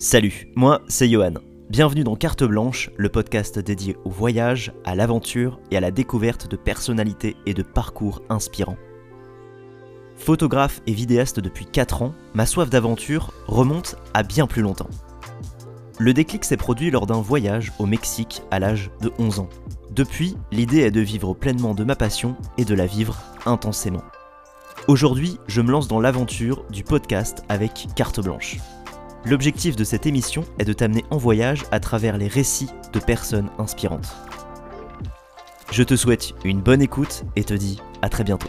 Salut, moi c'est Johan. Bienvenue dans Carte Blanche, le podcast dédié au voyage, à l'aventure et à la découverte de personnalités et de parcours inspirants. Photographe et vidéaste depuis 4 ans, ma soif d'aventure remonte à bien plus longtemps. Le déclic s'est produit lors d'un voyage au Mexique à l'âge de 11 ans. Depuis, l'idée est de vivre pleinement de ma passion et de la vivre intensément. Aujourd'hui, je me lance dans l'aventure du podcast avec Carte Blanche. L'objectif de cette émission est de t'amener en voyage à travers les récits de personnes inspirantes. Je te souhaite une bonne écoute et te dis à très bientôt.